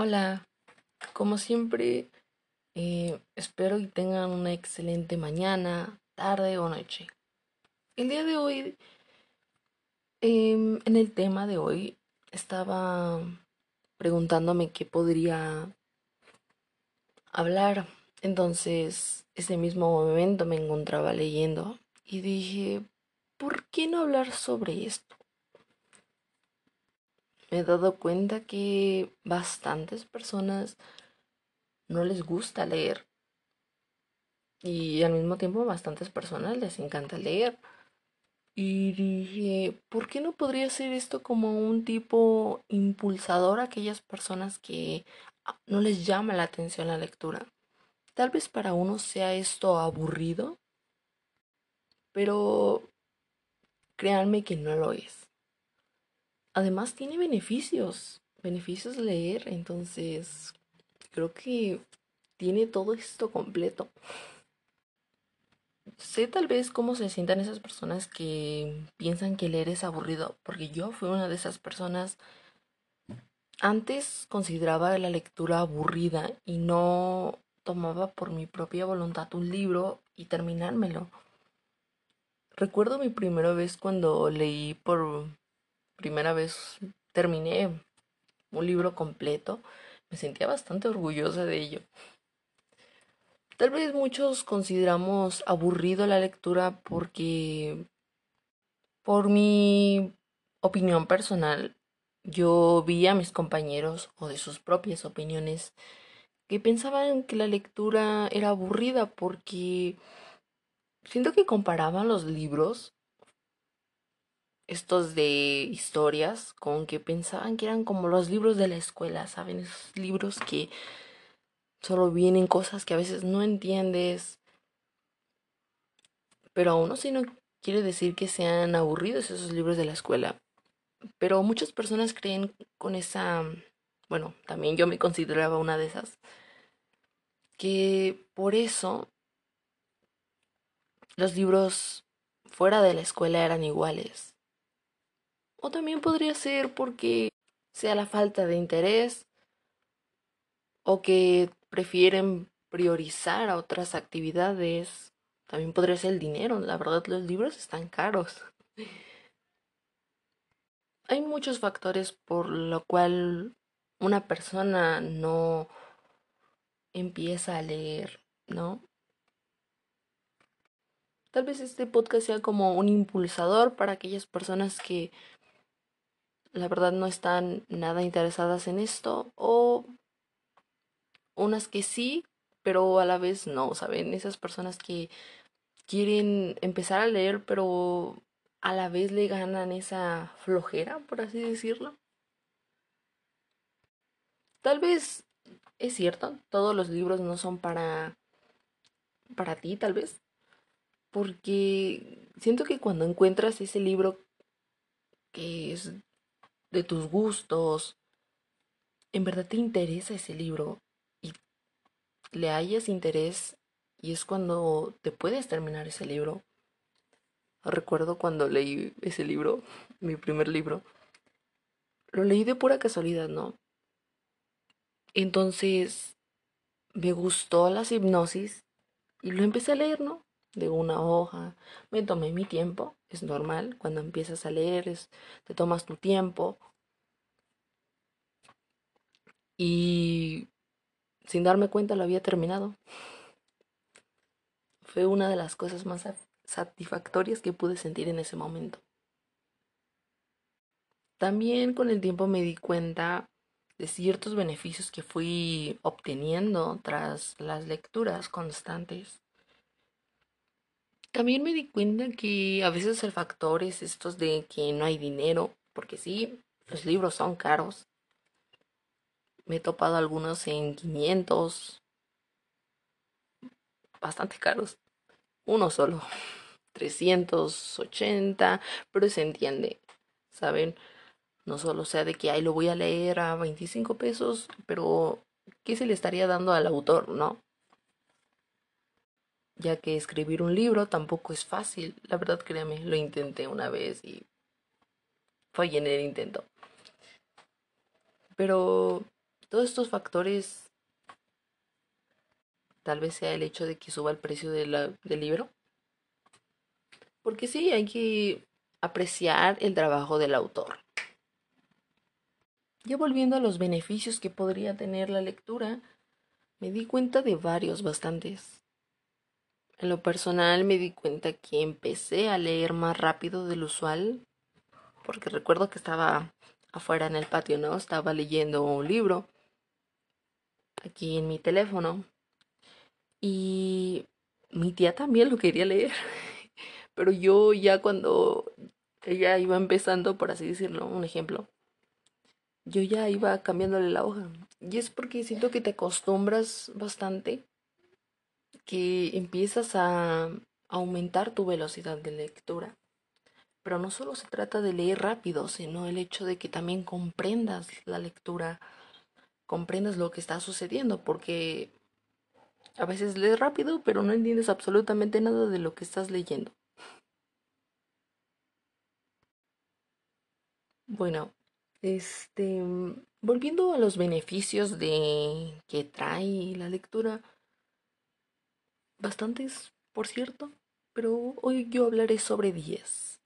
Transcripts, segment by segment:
Hola, como siempre, eh, espero que tengan una excelente mañana, tarde o noche. El día de hoy, em, en el tema de hoy, estaba preguntándome qué podría hablar. Entonces, ese mismo momento me encontraba leyendo y dije, ¿por qué no hablar sobre esto? Me he dado cuenta que bastantes personas no les gusta leer. Y al mismo tiempo bastantes personas les encanta leer. Y dije, ¿por qué no podría ser esto como un tipo impulsador a aquellas personas que no les llama la atención la lectura? Tal vez para uno sea esto aburrido, pero créanme que no lo es además tiene beneficios, beneficios leer, entonces creo que tiene todo esto completo. Sé tal vez cómo se sientan esas personas que piensan que leer es aburrido, porque yo fui una de esas personas. Antes consideraba la lectura aburrida y no tomaba por mi propia voluntad un libro y terminármelo. Recuerdo mi primera vez cuando leí por primera vez terminé un libro completo, me sentía bastante orgullosa de ello. Tal vez muchos consideramos aburrido la lectura porque, por mi opinión personal, yo vi a mis compañeros o de sus propias opiniones que pensaban que la lectura era aburrida porque siento que comparaban los libros estos de historias con que pensaban que eran como los libros de la escuela, ¿saben? Esos libros que solo vienen cosas que a veces no entiendes. Pero aún así no quiere decir que sean aburridos esos libros de la escuela. Pero muchas personas creen con esa, bueno, también yo me consideraba una de esas, que por eso los libros fuera de la escuela eran iguales. O también podría ser porque sea la falta de interés o que prefieren priorizar a otras actividades. También podría ser el dinero. La verdad, los libros están caros. Hay muchos factores por lo cual una persona no empieza a leer, ¿no? Tal vez este podcast sea como un impulsador para aquellas personas que la verdad no están nada interesadas en esto o unas que sí, pero a la vez no, ¿saben? Esas personas que quieren empezar a leer, pero a la vez le ganan esa flojera, por así decirlo. Tal vez es cierto, todos los libros no son para para ti, tal vez, porque siento que cuando encuentras ese libro que es de tus gustos, en verdad te interesa ese libro y le hayas interés y es cuando te puedes terminar ese libro. Recuerdo cuando leí ese libro, mi primer libro, lo leí de pura casualidad, ¿no? Entonces me gustó la hipnosis y lo empecé a leer, ¿no? De una hoja, me tomé mi tiempo es normal, cuando empiezas a leer, te tomas tu tiempo. Y sin darme cuenta lo había terminado. Fue una de las cosas más satisfactorias que pude sentir en ese momento. También con el tiempo me di cuenta de ciertos beneficios que fui obteniendo tras las lecturas constantes. También me di cuenta que a veces el factor es estos de que no hay dinero, porque sí, los libros son caros. Me he topado algunos en 500, bastante caros. Uno solo, 380, pero se entiende, ¿saben? No solo sea de que ahí lo voy a leer a 25 pesos, pero ¿qué se le estaría dando al autor, no? Ya que escribir un libro tampoco es fácil. La verdad, créame, lo intenté una vez y fallé en el intento. Pero todos estos factores, tal vez sea el hecho de que suba el precio del libro. Porque sí, hay que apreciar el trabajo del autor. Ya volviendo a los beneficios que podría tener la lectura, me di cuenta de varios, bastantes. En lo personal me di cuenta que empecé a leer más rápido del usual, porque recuerdo que estaba afuera en el patio, ¿no? Estaba leyendo un libro aquí en mi teléfono y mi tía también lo quería leer, pero yo ya cuando ella iba empezando, por así decirlo, un ejemplo, yo ya iba cambiándole la hoja. Y es porque siento que te acostumbras bastante, que empiezas a aumentar tu velocidad de lectura. Pero no solo se trata de leer rápido, sino el hecho de que también comprendas la lectura, comprendas lo que está sucediendo, porque a veces lees rápido, pero no entiendes absolutamente nada de lo que estás leyendo. Bueno, este, volviendo a los beneficios de que trae la lectura, bastantes, por cierto, pero hoy yo hablaré sobre 10.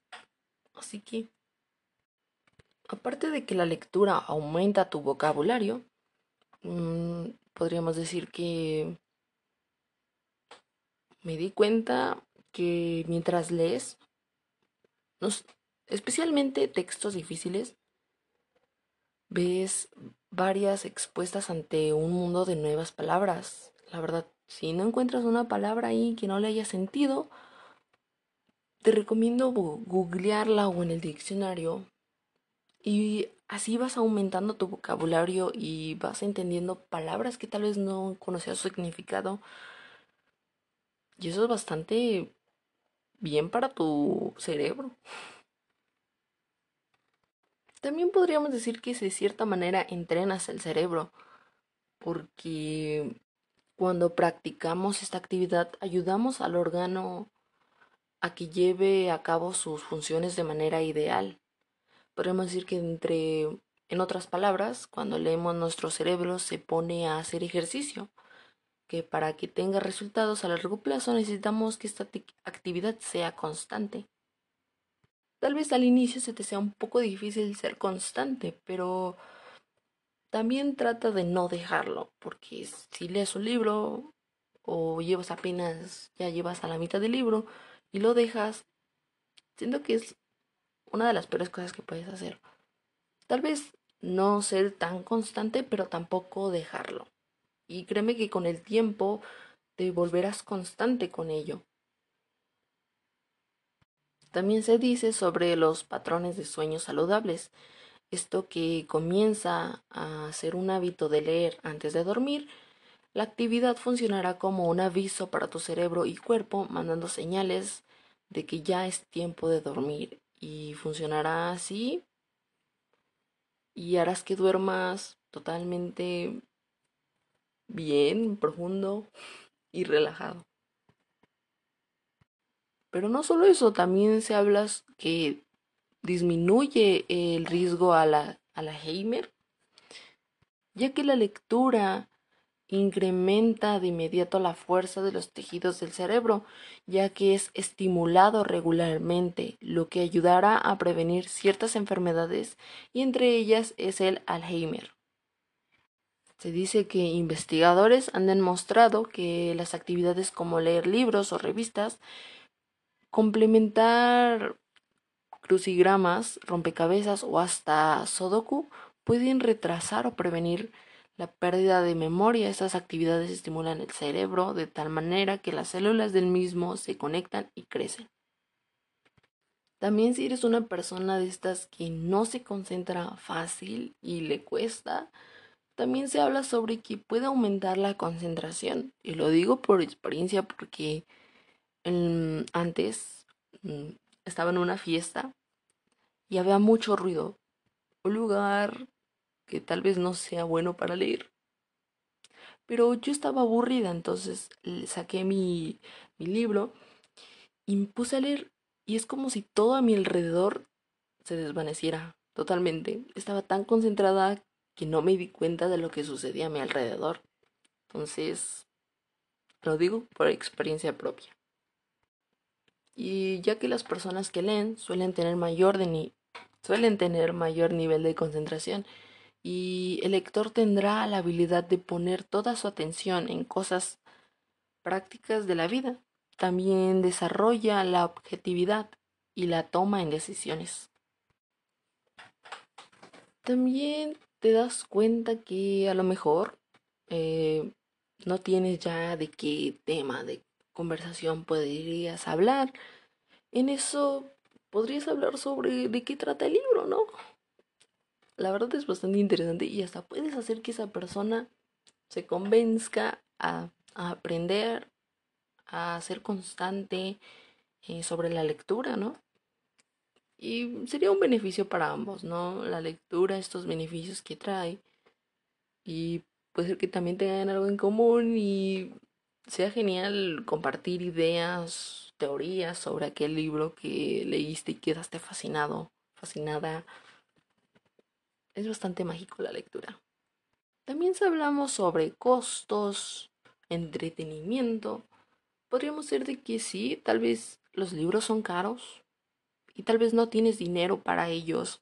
Así que, aparte de que la lectura aumenta tu vocabulario, mm, podríamos decir que me di cuenta que mientras lees, especialmente textos difíciles, ves varias expuestas ante un mundo de nuevas palabras. La verdad, si no encuentras una palabra ahí que no le haya sentido, te recomiendo googlearla o en el diccionario y así vas aumentando tu vocabulario y vas entendiendo palabras que tal vez no conocías su significado. Y eso es bastante bien para tu cerebro. También podríamos decir que de cierta manera entrenas el cerebro, porque cuando practicamos esta actividad ayudamos al órgano a que lleve a cabo sus funciones de manera ideal. Podríamos decir que entre, en otras palabras, cuando leemos nuestro cerebro se pone a hacer ejercicio, que para que tenga resultados a largo plazo necesitamos que esta actividad sea constante. Tal vez al inicio se te sea un poco difícil ser constante, pero también trata de no dejarlo, porque si lees un libro o llevas apenas, ya llevas a la mitad del libro y lo dejas, siento que es una de las peores cosas que puedes hacer. Tal vez no ser tan constante, pero tampoco dejarlo. Y créeme que con el tiempo te volverás constante con ello. También se dice sobre los patrones de sueños saludables. Esto que comienza a ser un hábito de leer antes de dormir, la actividad funcionará como un aviso para tu cerebro y cuerpo, mandando señales de que ya es tiempo de dormir. Y funcionará así y harás que duermas totalmente bien, profundo y relajado. Pero no solo eso, también se habla que disminuye el riesgo a la, Alzheimer, ya que la lectura incrementa de inmediato la fuerza de los tejidos del cerebro, ya que es estimulado regularmente, lo que ayudará a prevenir ciertas enfermedades y entre ellas es el Alzheimer. Se dice que investigadores han demostrado que las actividades como leer libros o revistas Complementar crucigramas, rompecabezas o hasta Sudoku pueden retrasar o prevenir la pérdida de memoria. Estas actividades estimulan el cerebro de tal manera que las células del mismo se conectan y crecen. También si eres una persona de estas que no se concentra fácil y le cuesta, también se habla sobre que puede aumentar la concentración. Y lo digo por experiencia porque antes mm, estaba en una fiesta y había mucho ruido. Un lugar que tal vez no sea bueno para leer. Pero yo estaba aburrida, entonces saqué mi, mi libro y me puse a leer. Y es como si todo a mi alrededor se desvaneciera totalmente. Estaba tan concentrada que no me di cuenta de lo que sucedía a mi alrededor. Entonces, lo digo por experiencia propia. Y ya que las personas que leen suelen tener mayor, de suelen tener mayor nivel de concentración y el lector tendrá la habilidad de poner toda su atención en cosas prácticas de la vida. También desarrolla la objetividad y la toma en decisiones. También te das cuenta que a lo mejor eh, no tienes ya de qué tema de conversación podrías hablar. En eso podrías hablar sobre de qué trata el libro, ¿no? La verdad es bastante interesante y hasta puedes hacer que esa persona se convenzca a, aprender, a ser constante eh, sobre la lectura, ¿no? Y sería un beneficio para ambos, ¿no? La lectura, estos beneficios que trae. Y puede ser que también tengan algo en común y sea genial compartir ideas, teorías sobre aquel libro que leíste y quedaste fascinado, fascinada. Es bastante mágico la lectura. También si hablamos sobre costos, entretenimiento, podríamos ser de que sí, tal vez los libros son caros y tal vez no tienes dinero para ellos,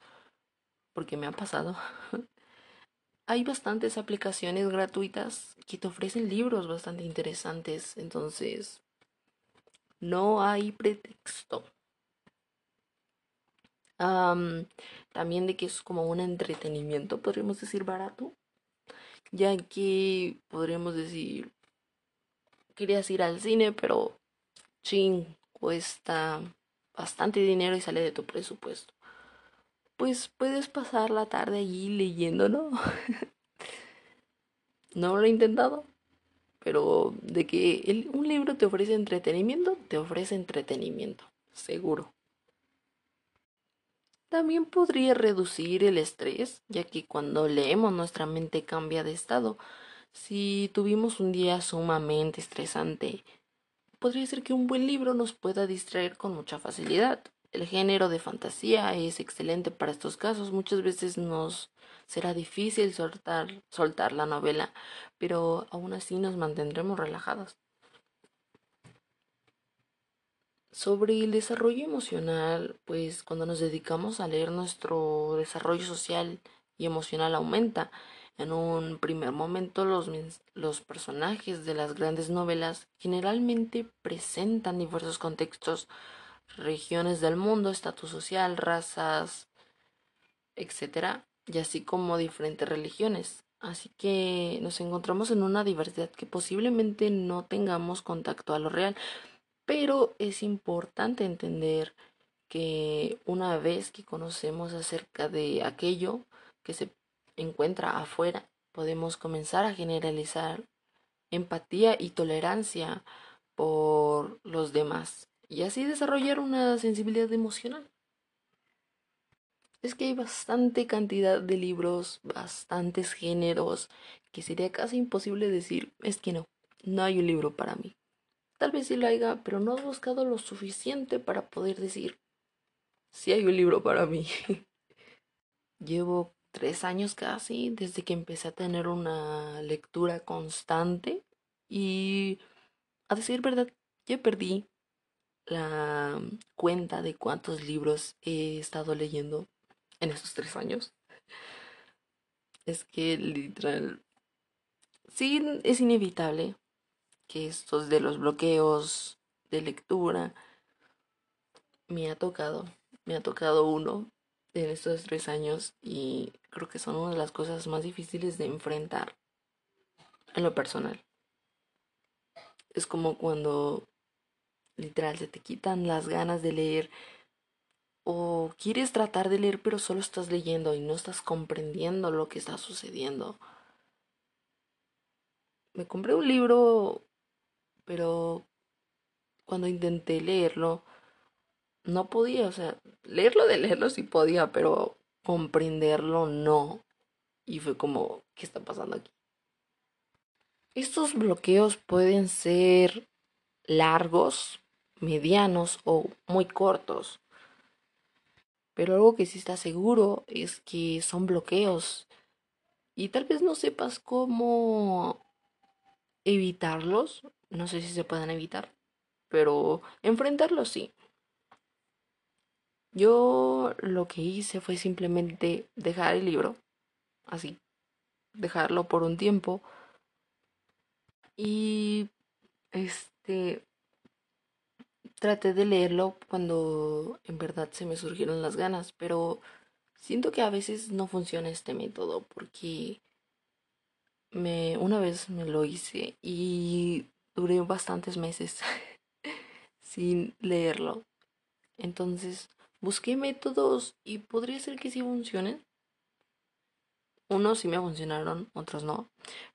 porque me ha pasado. hay bastantes aplicaciones gratuitas que te ofrecen libros bastante interesantes, entonces no hay pretexto. también de que es como un entretenimiento, podríamos decir barato, ya que podríamos decir, querías ir al cine, pero ching, cuesta bastante dinero y sale de tu presupuesto pues puedes pasar la tarde allí leyendo, ¿no? no lo he intentado, pero de que un libro te ofrece entretenimiento, te ofrece entretenimiento, seguro. También podría reducir el estrés, ya que cuando leemos nuestra mente cambia de estado. Si tuvimos un día sumamente estresante, podría ser que un buen libro nos pueda distraer con mucha facilidad. El género de fantasía es excelente para estos casos. Muchas veces nos será difícil soltar, soltar la novela, pero aún así nos mantendremos relajados. Sobre el desarrollo emocional, pues cuando nos dedicamos a leer nuestro desarrollo social y emocional aumenta. En un primer momento los, los personajes de las grandes novelas generalmente presentan diversos contextos regiones del mundo, estatus social, razas, etcétera, y así como diferentes religiones. Así que nos encontramos en una diversidad que posiblemente no tengamos contacto a lo real, pero es importante entender que una vez que conocemos acerca de aquello que se encuentra afuera, podemos comenzar a generalizar empatía y tolerancia por los demás y así desarrollar una sensibilidad emocional. Es que hay bastante cantidad de libros, bastantes géneros, que sería casi imposible decir, es que no, no hay un libro para mí. Tal vez sí lo haya, pero no has buscado lo suficiente para poder decir, sí hay un libro para mí. Llevo tres años casi desde que empecé a tener una lectura constante y a decir verdad, ya perdí la cuenta de cuántos libros he estado leyendo en estos tres años. Es que literal, sí es inevitable que estos de los bloqueos de lectura me ha tocado, me ha tocado uno en estos tres años y creo que son una de las cosas más difíciles de enfrentar en lo personal. Es como cuando literal, se te quitan las ganas de leer o quieres tratar de leer pero solo estás leyendo y no estás comprendiendo lo que está sucediendo. Me compré un libro, pero cuando intenté leerlo, no podía, o sea, leerlo de leerlo sí podía, pero comprenderlo no. Y fue como, ¿qué está pasando aquí? Estos bloqueos pueden ser largos, medianos o muy cortos. Pero algo que sí está seguro es que son bloqueos y tal vez no sepas cómo evitarlos, no sé si se puedan evitar, pero enfrentarlos sí. Yo lo que hice fue simplemente dejar el libro, así, dejarlo por un tiempo y este traté de leerlo cuando en verdad se me surgieron las ganas, pero siento que a veces no funciona este método porque me una vez me lo hice y duré bastantes meses sin leerlo. Entonces, busqué métodos y podría ser que sí funcionen. Unos sí me funcionaron, otros no.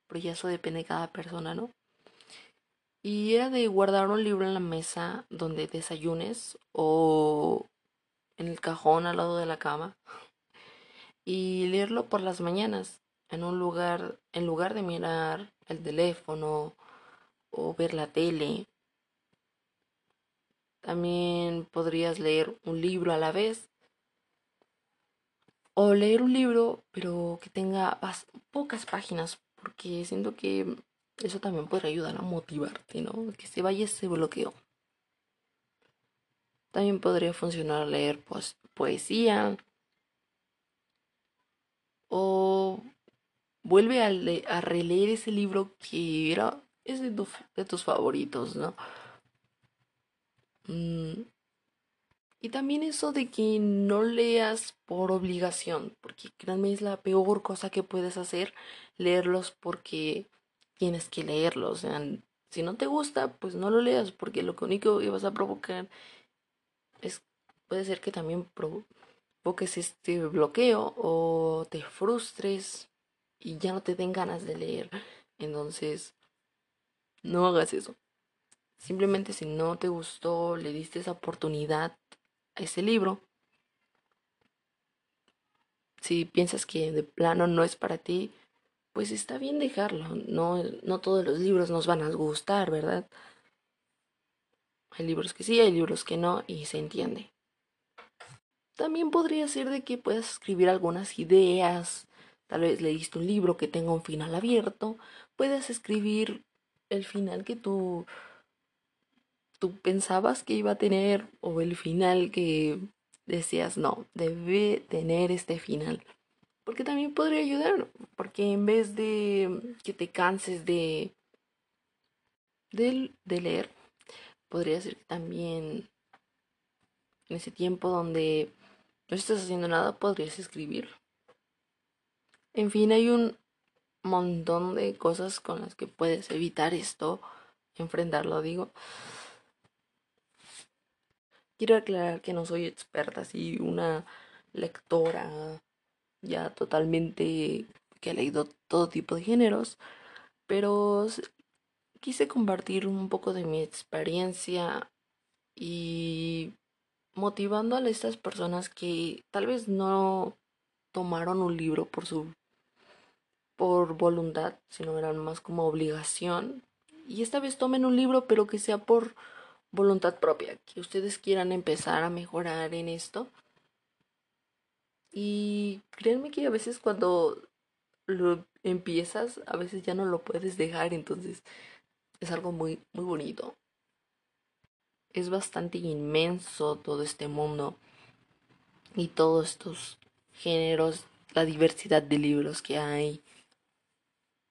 Pero ya eso depende de cada persona, ¿no? Y era de guardar un libro en la mesa donde desayunes o en el cajón al lado de la cama y leerlo por las mañanas en un lugar en lugar de mirar el teléfono o ver la tele. También podrías leer un libro a la vez o leer un libro pero que tenga pocas páginas porque siento que eso también podría ayudar a motivarte, ¿no? Que se vaya ese bloqueo. También podría funcionar leer poesía. O vuelve a, a, releer ese libro que era es de, de tus favoritos, ¿no? Mm. Y también eso de que no leas por obligación, porque créanme es la peor cosa que puedes hacer, leerlos porque tienes que leerlo. O sea, si no te gusta, pues no lo leas, porque lo único que vas a provocar es, puede ser que también provoques este bloqueo o te frustres y ya no te den ganas de leer. Entonces, no hagas eso. Simplemente si no te gustó, le diste esa oportunidad a ese libro. Si piensas que de plano no es para ti, pues está bien dejarlo. No, no todos los libros nos van a gustar, ¿verdad? Hay libros que sí, hay libros que no, y se entiende. También podría ser de que puedas escribir algunas ideas. Tal vez leíste un libro que tenga un final abierto. Puedes escribir el final que tú, tú pensabas que iba a tener o el final que decías, no, debe tener este final. Porque también podría ayudar, porque en vez de que te canses de, de, de leer, podría ser que también en ese tiempo donde no estás haciendo nada, podrías escribir. En fin, hay un montón de cosas con las que puedes evitar esto, enfrentarlo, digo. Quiero aclarar que no soy experta, así una lectora ya totalmente que he leído todo tipo de géneros, pero quise compartir un poco de mi experiencia y motivando a estas personas que tal vez no tomaron un libro por su por voluntad, sino eran más como obligación. Y esta vez tomen un libro, pero que sea por voluntad propia, que ustedes quieran empezar a mejorar en esto y créanme que a veces cuando lo empiezas, a veces ya no lo puedes dejar, entonces es algo muy, muy bonito. Es bastante inmenso todo este mundo y todos estos géneros, la diversidad de libros que hay.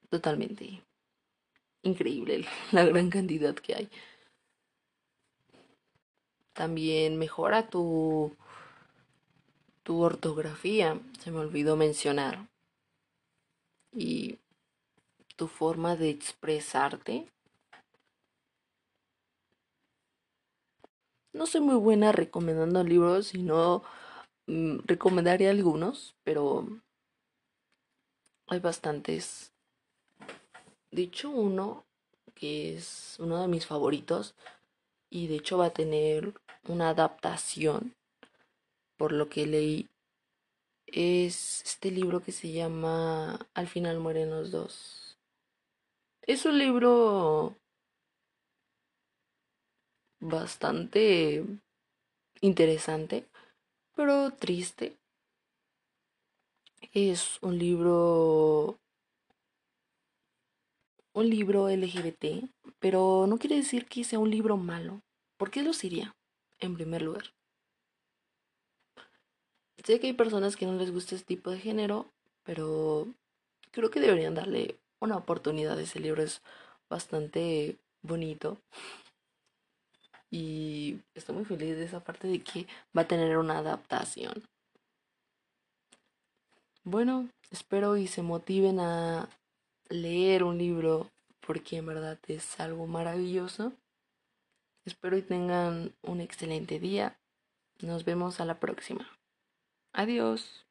Totalmente increíble la gran cantidad que hay. También mejora tu tu ortografía, se me olvidó mencionar, y tu forma de expresarte. No soy muy buena recomendando libros, sino mm, recomendaría algunos, pero hay bastantes. De hecho, uno que es uno de mis favoritos y de hecho va a tener una adaptación por lo que leí, es este libro que se llama Al final mueren los dos. Es un libro bastante interesante, pero triste. es un libro un libro LGBT, pero no quiere decir que sea un libro malo. ¿Por qué lo sería? En primer lugar. Sé que hay personas que no les gusta este tipo de género, pero creo que deberían darle una oportunidad. Ese libro es bastante bonito. Y estoy muy feliz de esa parte de que va a tener una adaptación. Bueno, espero y se motiven a leer un libro porque en verdad es algo maravilloso. Espero y tengan un excelente día. Nos vemos a la próxima. Adiós.